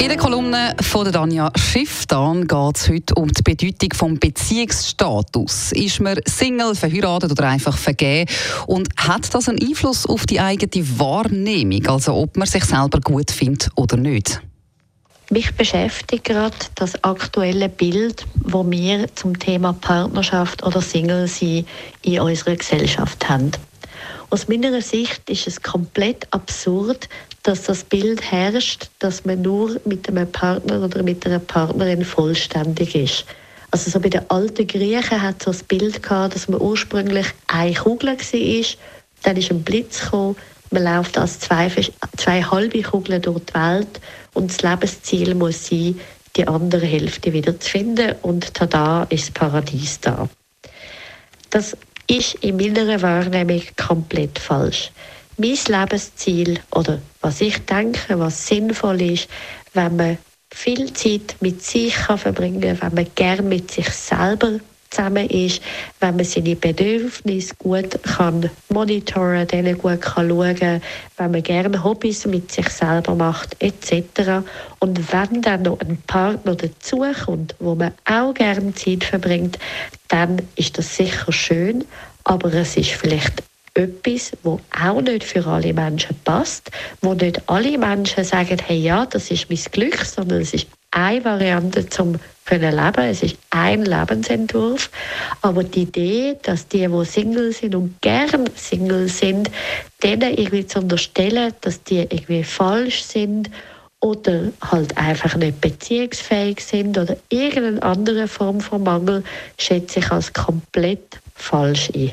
in der Kolumne von Danja Schifftan geht es heute um die Bedeutung des Beziehungsstatus. Ist man Single, verheiratet oder einfach vergeben? Und hat das einen Einfluss auf die eigene Wahrnehmung, also ob man sich selber gut findet oder nicht? Mich beschäftigt gerade das aktuelle Bild, wo wir zum Thema Partnerschaft oder Single sein in unserer Gesellschaft haben. Aus meiner Sicht ist es komplett absurd, dass das Bild herrscht, dass man nur mit einem Partner oder mit einer Partnerin vollständig ist. Also so bei den alten Griechen hat so das Bild gehabt, dass man ursprünglich eine Kugel war, dann ist ein Blitz gekommen, man läuft als zwei, zwei halbe Kugeln durch die Welt und das Lebensziel muss sein, die andere Hälfte wieder zu finden und tada ist das Paradies da. Das ist in meiner Wahrnehmung komplett falsch. Mein Lebensziel oder was ich denke, was sinnvoll ist, wenn man viel Zeit mit sich kann verbringen kann, wenn man gern mit sich selber zusammen ist, wenn man seine Bedürfnisse gut kann monitoren, denen gut kann schauen, wenn man gerne Hobbys mit sich selber macht, etc. Und wenn dann noch ein Partner dazukommt, wo man auch gerne Zeit verbringt, dann ist das sicher schön, aber es ist vielleicht etwas, wo auch nicht für alle Menschen passt, wo nicht alle Menschen sagen, hey ja, das ist mein Glück, sondern es ist eine Variante zum können leben. Es ist ein Lebensentwurf, aber die Idee, dass die, die Single sind und gern Single sind, denen irgendwie zu unterstellen, dass die irgendwie falsch sind oder halt einfach nicht beziehungsfähig sind oder irgendeine andere Form von Mangel, schätze ich als komplett falsch ein.